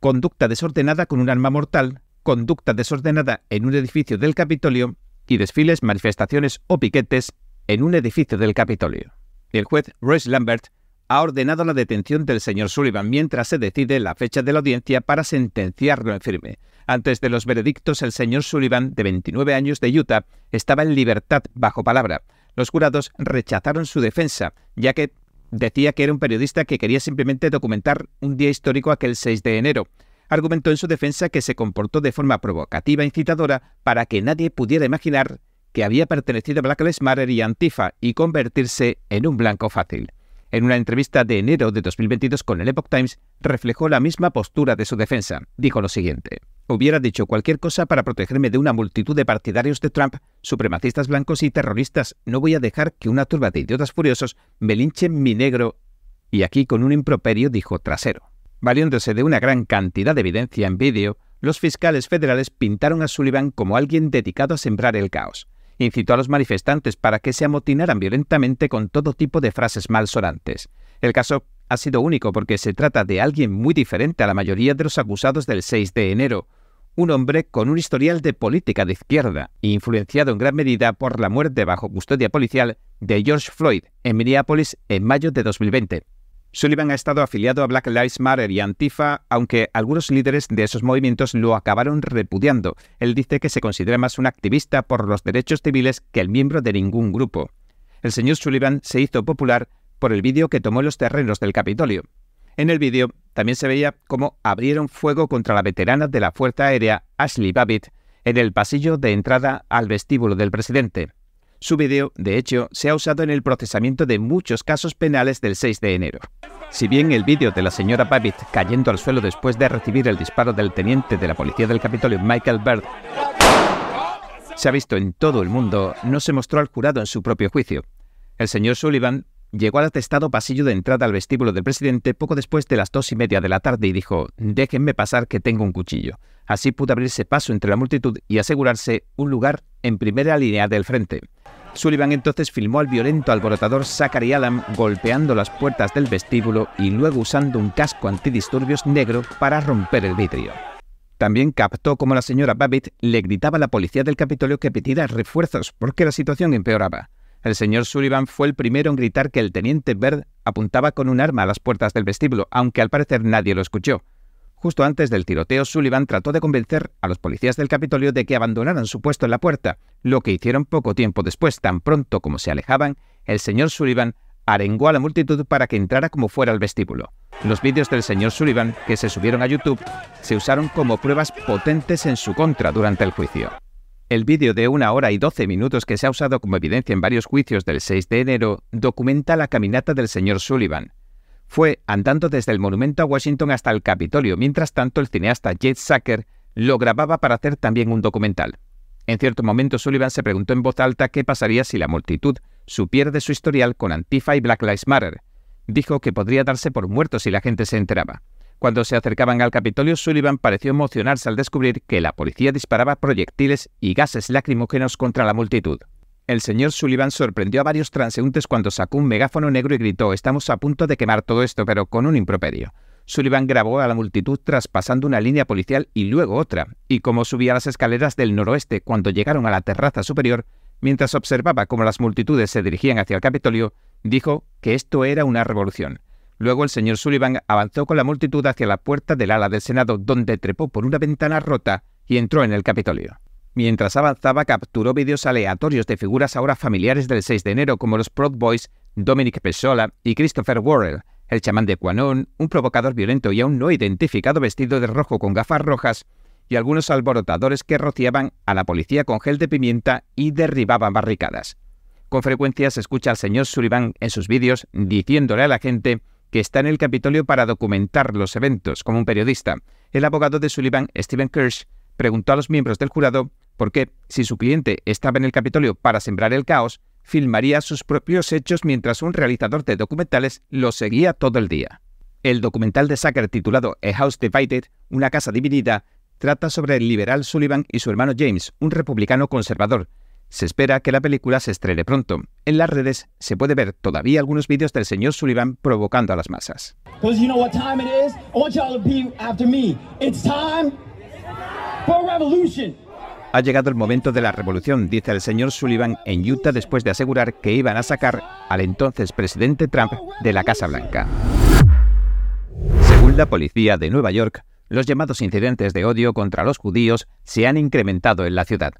conducta desordenada con un arma mortal, conducta desordenada en un edificio del Capitolio y desfiles, manifestaciones o piquetes en un edificio del Capitolio. El juez Royce Lambert ha ordenado la detención del señor Sullivan mientras se decide la fecha de la audiencia para sentenciarlo en firme. Antes de los veredictos, el señor Sullivan, de 29 años de Utah, estaba en libertad bajo palabra. Los jurados rechazaron su defensa, ya que decía que era un periodista que quería simplemente documentar un día histórico aquel 6 de enero. Argumentó en su defensa que se comportó de forma provocativa e incitadora para que nadie pudiera imaginar que había pertenecido a Black Lives Matter y Antifa y convertirse en un blanco fácil. En una entrevista de enero de 2022 con el Epoch Times, reflejó la misma postura de su defensa. Dijo lo siguiente. Hubiera dicho cualquier cosa para protegerme de una multitud de partidarios de Trump, supremacistas blancos y terroristas. No voy a dejar que una turba de idiotas furiosos me linchen mi negro. Y aquí con un improperio dijo trasero. Valiéndose de una gran cantidad de evidencia en vídeo, los fiscales federales pintaron a Sullivan como alguien dedicado a sembrar el caos incitó a los manifestantes para que se amotinaran violentamente con todo tipo de frases malsonantes. El caso ha sido único porque se trata de alguien muy diferente a la mayoría de los acusados del 6 de enero, un hombre con un historial de política de izquierda, influenciado en gran medida por la muerte bajo custodia policial de George Floyd en Minneapolis en mayo de 2020. Sullivan ha estado afiliado a Black Lives Matter y Antifa, aunque algunos líderes de esos movimientos lo acabaron repudiando. Él dice que se considera más un activista por los derechos civiles que el miembro de ningún grupo. El señor Sullivan se hizo popular por el vídeo que tomó en los terrenos del Capitolio. En el vídeo también se veía cómo abrieron fuego contra la veterana de la Fuerza Aérea, Ashley Babbitt, en el pasillo de entrada al vestíbulo del presidente. Su vídeo, de hecho, se ha usado en el procesamiento de muchos casos penales del 6 de enero. Si bien el vídeo de la señora Babbitt cayendo al suelo después de recibir el disparo del teniente de la policía del Capitolio, Michael Bird, se ha visto en todo el mundo, no se mostró al jurado en su propio juicio. El señor Sullivan llegó al atestado pasillo de entrada al vestíbulo del presidente poco después de las dos y media de la tarde y dijo, déjenme pasar que tengo un cuchillo. Así pudo abrirse paso entre la multitud y asegurarse un lugar en primera línea del frente. Sullivan entonces filmó al violento alborotador Zachary Alam golpeando las puertas del vestíbulo y luego usando un casco antidisturbios negro para romper el vidrio. También captó cómo la señora Babbitt le gritaba a la policía del Capitolio que pidiera refuerzos porque la situación empeoraba. El señor Sullivan fue el primero en gritar que el teniente Bird apuntaba con un arma a las puertas del vestíbulo, aunque al parecer nadie lo escuchó. Justo antes del tiroteo, Sullivan trató de convencer a los policías del Capitolio de que abandonaran su puesto en la puerta, lo que hicieron poco tiempo después. Tan pronto como se alejaban, el señor Sullivan arengó a la multitud para que entrara como fuera al vestíbulo. Los vídeos del señor Sullivan, que se subieron a YouTube, se usaron como pruebas potentes en su contra durante el juicio. El vídeo de una hora y doce minutos que se ha usado como evidencia en varios juicios del 6 de enero documenta la caminata del señor Sullivan fue andando desde el monumento a Washington hasta el Capitolio. Mientras tanto, el cineasta Jade Sacker lo grababa para hacer también un documental. En cierto momento, Sullivan se preguntó en voz alta qué pasaría si la multitud supiera de su historial con Antifa y Black Lives Matter. Dijo que podría darse por muerto si la gente se enteraba. Cuando se acercaban al Capitolio, Sullivan pareció emocionarse al descubrir que la policía disparaba proyectiles y gases lacrimógenos contra la multitud. El señor Sullivan sorprendió a varios transeúntes cuando sacó un megáfono negro y gritó Estamos a punto de quemar todo esto, pero con un improperio. Sullivan grabó a la multitud traspasando una línea policial y luego otra, y como subía las escaleras del noroeste cuando llegaron a la terraza superior, mientras observaba cómo las multitudes se dirigían hacia el Capitolio, dijo que esto era una revolución. Luego el señor Sullivan avanzó con la multitud hacia la puerta del ala del Senado, donde trepó por una ventana rota y entró en el Capitolio. Mientras avanzaba, capturó vídeos aleatorios de figuras ahora familiares del 6 de enero, como los Proud Boys, Dominic Pessola y Christopher Worrell, el chamán de Quanon, un provocador violento y aún no identificado vestido de rojo con gafas rojas, y algunos alborotadores que rociaban a la policía con gel de pimienta y derribaban barricadas. Con frecuencia se escucha al señor Sullivan en sus vídeos diciéndole a la gente que está en el Capitolio para documentar los eventos como un periodista. El abogado de Sullivan, Stephen Kirsch, preguntó a los miembros del jurado porque si su cliente estaba en el Capitolio para sembrar el caos, filmaría sus propios hechos mientras un realizador de documentales lo seguía todo el día. El documental de Sacker titulado A House Divided, una casa dividida, trata sobre el liberal Sullivan y su hermano James, un republicano conservador. Se espera que la película se estrene pronto. En las redes se puede ver todavía algunos vídeos del señor Sullivan provocando a las masas. Ha llegado el momento de la revolución, dice el señor Sullivan en Utah después de asegurar que iban a sacar al entonces presidente Trump de la Casa Blanca. Según la policía de Nueva York, los llamados incidentes de odio contra los judíos se han incrementado en la ciudad.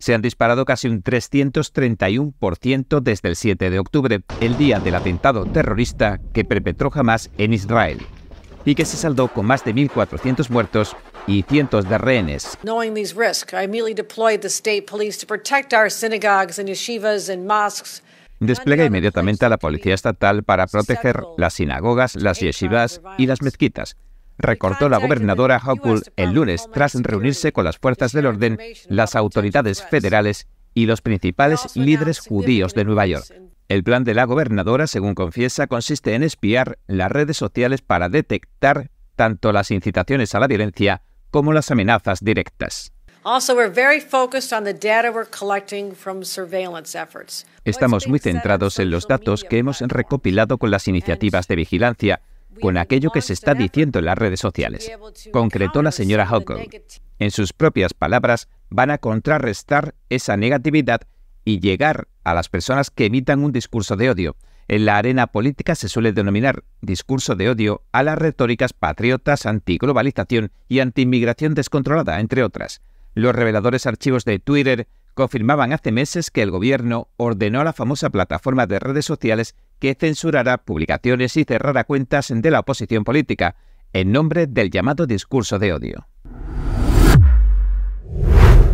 Se han disparado casi un 331% desde el 7 de octubre, el día del atentado terrorista que perpetró Hamas en Israel y que se saldó con más de 1.400 muertos y cientos de rehenes. Despliega inmediatamente a la policía estatal para proteger las sinagogas, las yeshivas y las mezquitas. Recordó la gobernadora Hochul el lunes tras reunirse con las fuerzas del orden, las autoridades federales y los principales líderes judíos de Nueva York. El plan de la gobernadora, según confiesa, consiste en espiar las redes sociales para detectar tanto las incitaciones a la violencia como las amenazas directas. Estamos muy centrados en los datos que hemos recopilado con las iniciativas de vigilancia, con aquello que se está diciendo en las redes sociales, concretó la señora Huckle. En sus propias palabras, van a contrarrestar esa negatividad y llegar a las personas que emitan un discurso de odio. En la arena política se suele denominar discurso de odio a las retóricas patriotas, antiglobalización y antiinmigración descontrolada, entre otras. Los reveladores archivos de Twitter confirmaban hace meses que el gobierno ordenó a la famosa plataforma de redes sociales que censurara publicaciones y cerrara cuentas de la oposición política, en nombre del llamado discurso de odio.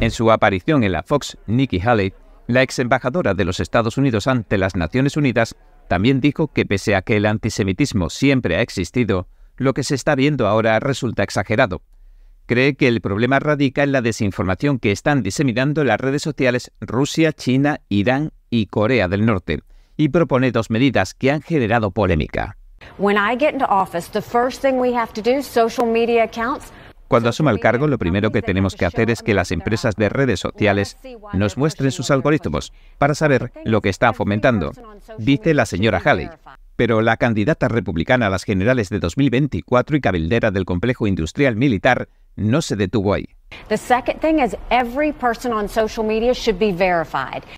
En su aparición en la Fox, Nikki Haley, la ex embajadora de los Estados Unidos ante las Naciones Unidas, también dijo que pese a que el antisemitismo siempre ha existido, lo que se está viendo ahora resulta exagerado. Cree que el problema radica en la desinformación que están diseminando las redes sociales Rusia, China, Irán y Corea del Norte, y propone dos medidas que han generado polémica. Cuando asuma el cargo, lo primero que tenemos que hacer es que las empresas de redes sociales nos muestren sus algoritmos para saber lo que están fomentando, dice la señora Halley. Pero la candidata republicana a las generales de 2024 y cabildera del complejo industrial militar no se detuvo ahí.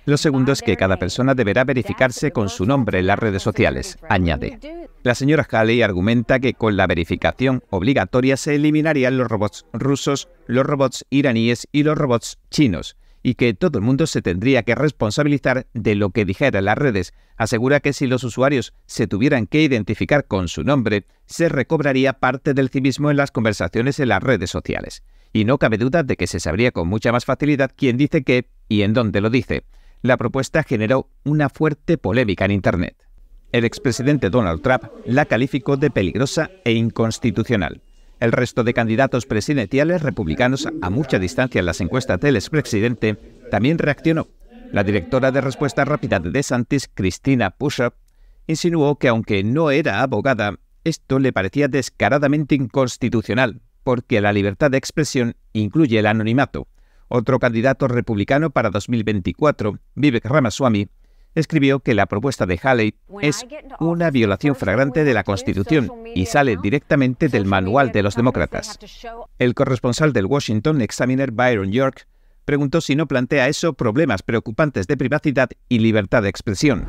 Lo segundo es que cada persona deberá verificarse con su nombre en las redes sociales, añade. La señora Haley argumenta que con la verificación obligatoria se eliminarían los robots rusos, los robots iraníes y los robots chinos, y que todo el mundo se tendría que responsabilizar de lo que dijera las redes. Asegura que si los usuarios se tuvieran que identificar con su nombre, se recobraría parte del civismo en las conversaciones en las redes sociales. Y no cabe duda de que se sabría con mucha más facilidad quién dice qué y en dónde lo dice. La propuesta generó una fuerte polémica en Internet. El expresidente Donald Trump la calificó de peligrosa e inconstitucional. El resto de candidatos presidenciales republicanos a mucha distancia en las encuestas del expresidente también reaccionó. La directora de respuesta rápida de DeSantis, Christina Pushup, insinuó que aunque no era abogada, esto le parecía descaradamente inconstitucional, porque la libertad de expresión incluye el anonimato. Otro candidato republicano para 2024, Vivek Ramaswamy, escribió que la propuesta de Haley es una violación flagrante de la Constitución y sale directamente del manual de los demócratas. El corresponsal del Washington Examiner Byron York preguntó si no plantea eso problemas preocupantes de privacidad y libertad de expresión.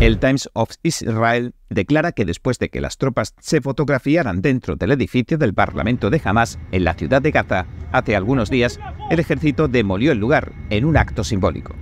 El Times of Israel declara que después de que las tropas se fotografiaran dentro del edificio del Parlamento de Hamas en la ciudad de Gaza hace algunos días, el ejército demolió el lugar en un acto simbólico.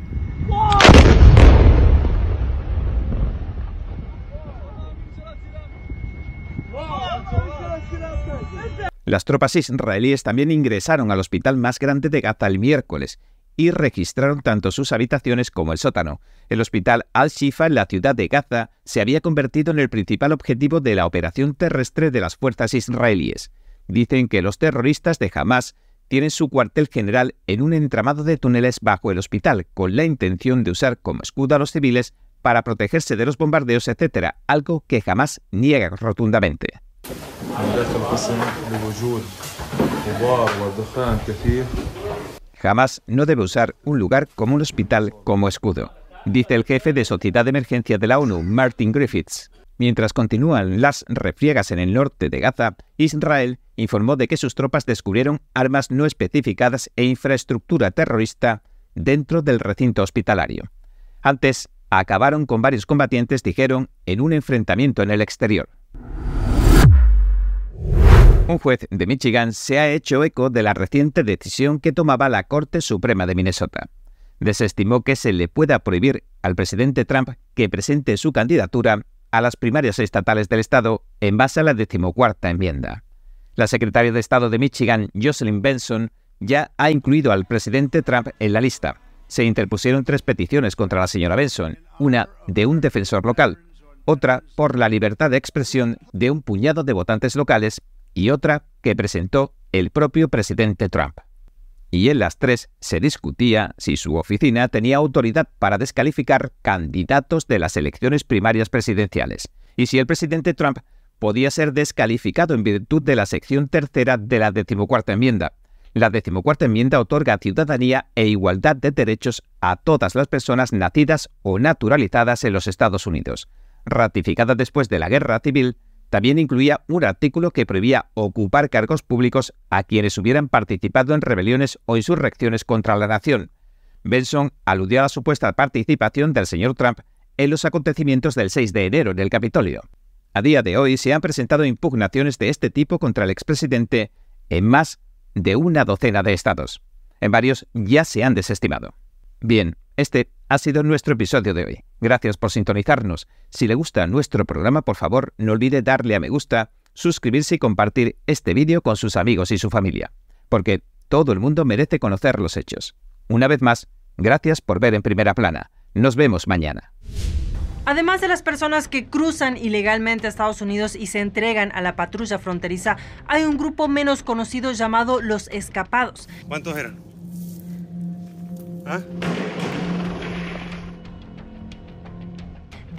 Las tropas israelíes también ingresaron al hospital más grande de Gaza el miércoles y registraron tanto sus habitaciones como el sótano. El hospital Al-Shifa en la ciudad de Gaza se había convertido en el principal objetivo de la operación terrestre de las fuerzas israelíes. Dicen que los terroristas de Hamas tienen su cuartel general en un entramado de túneles bajo el hospital, con la intención de usar como escudo a los civiles para protegerse de los bombardeos, etc., algo que jamás niega rotundamente. Jamás no debe usar un lugar como un hospital como escudo, dice el jefe de Sociedad de Emergencia de la ONU, Martin Griffiths. Mientras continúan las refriegas en el norte de Gaza, Israel informó de que sus tropas descubrieron armas no especificadas e infraestructura terrorista dentro del recinto hospitalario. Antes, acabaron con varios combatientes, dijeron, en un enfrentamiento en el exterior. Un juez de Michigan se ha hecho eco de la reciente decisión que tomaba la Corte Suprema de Minnesota. Desestimó que se le pueda prohibir al presidente Trump que presente su candidatura a las primarias estatales del Estado en base a la decimocuarta enmienda. La secretaria de Estado de Michigan, Jocelyn Benson, ya ha incluido al presidente Trump en la lista. Se interpusieron tres peticiones contra la señora Benson, una de un defensor local, otra por la libertad de expresión de un puñado de votantes locales y otra que presentó el propio presidente Trump. Y en las tres se discutía si su oficina tenía autoridad para descalificar candidatos de las elecciones primarias presidenciales y si el presidente Trump podía ser descalificado en virtud de la sección tercera de la decimocuarta enmienda. La decimocuarta enmienda otorga ciudadanía e igualdad de derechos a todas las personas nacidas o naturalizadas en los Estados Unidos. Ratificada después de la Guerra Civil, también incluía un artículo que prohibía ocupar cargos públicos a quienes hubieran participado en rebeliones o insurrecciones contra la nación. Benson aludió a la supuesta participación del señor Trump en los acontecimientos del 6 de enero en el Capitolio. A día de hoy se han presentado impugnaciones de este tipo contra el expresidente en más de una docena de estados. En varios ya se han desestimado. Bien, este ha sido nuestro episodio de hoy. Gracias por sintonizarnos. Si le gusta nuestro programa, por favor, no olvide darle a me gusta, suscribirse y compartir este vídeo con sus amigos y su familia, porque todo el mundo merece conocer los hechos. Una vez más, gracias por ver en primera plana. Nos vemos mañana. Además de las personas que cruzan ilegalmente a Estados Unidos y se entregan a la patrulla fronteriza, hay un grupo menos conocido llamado los escapados. ¿Cuántos eran? ¿Ah?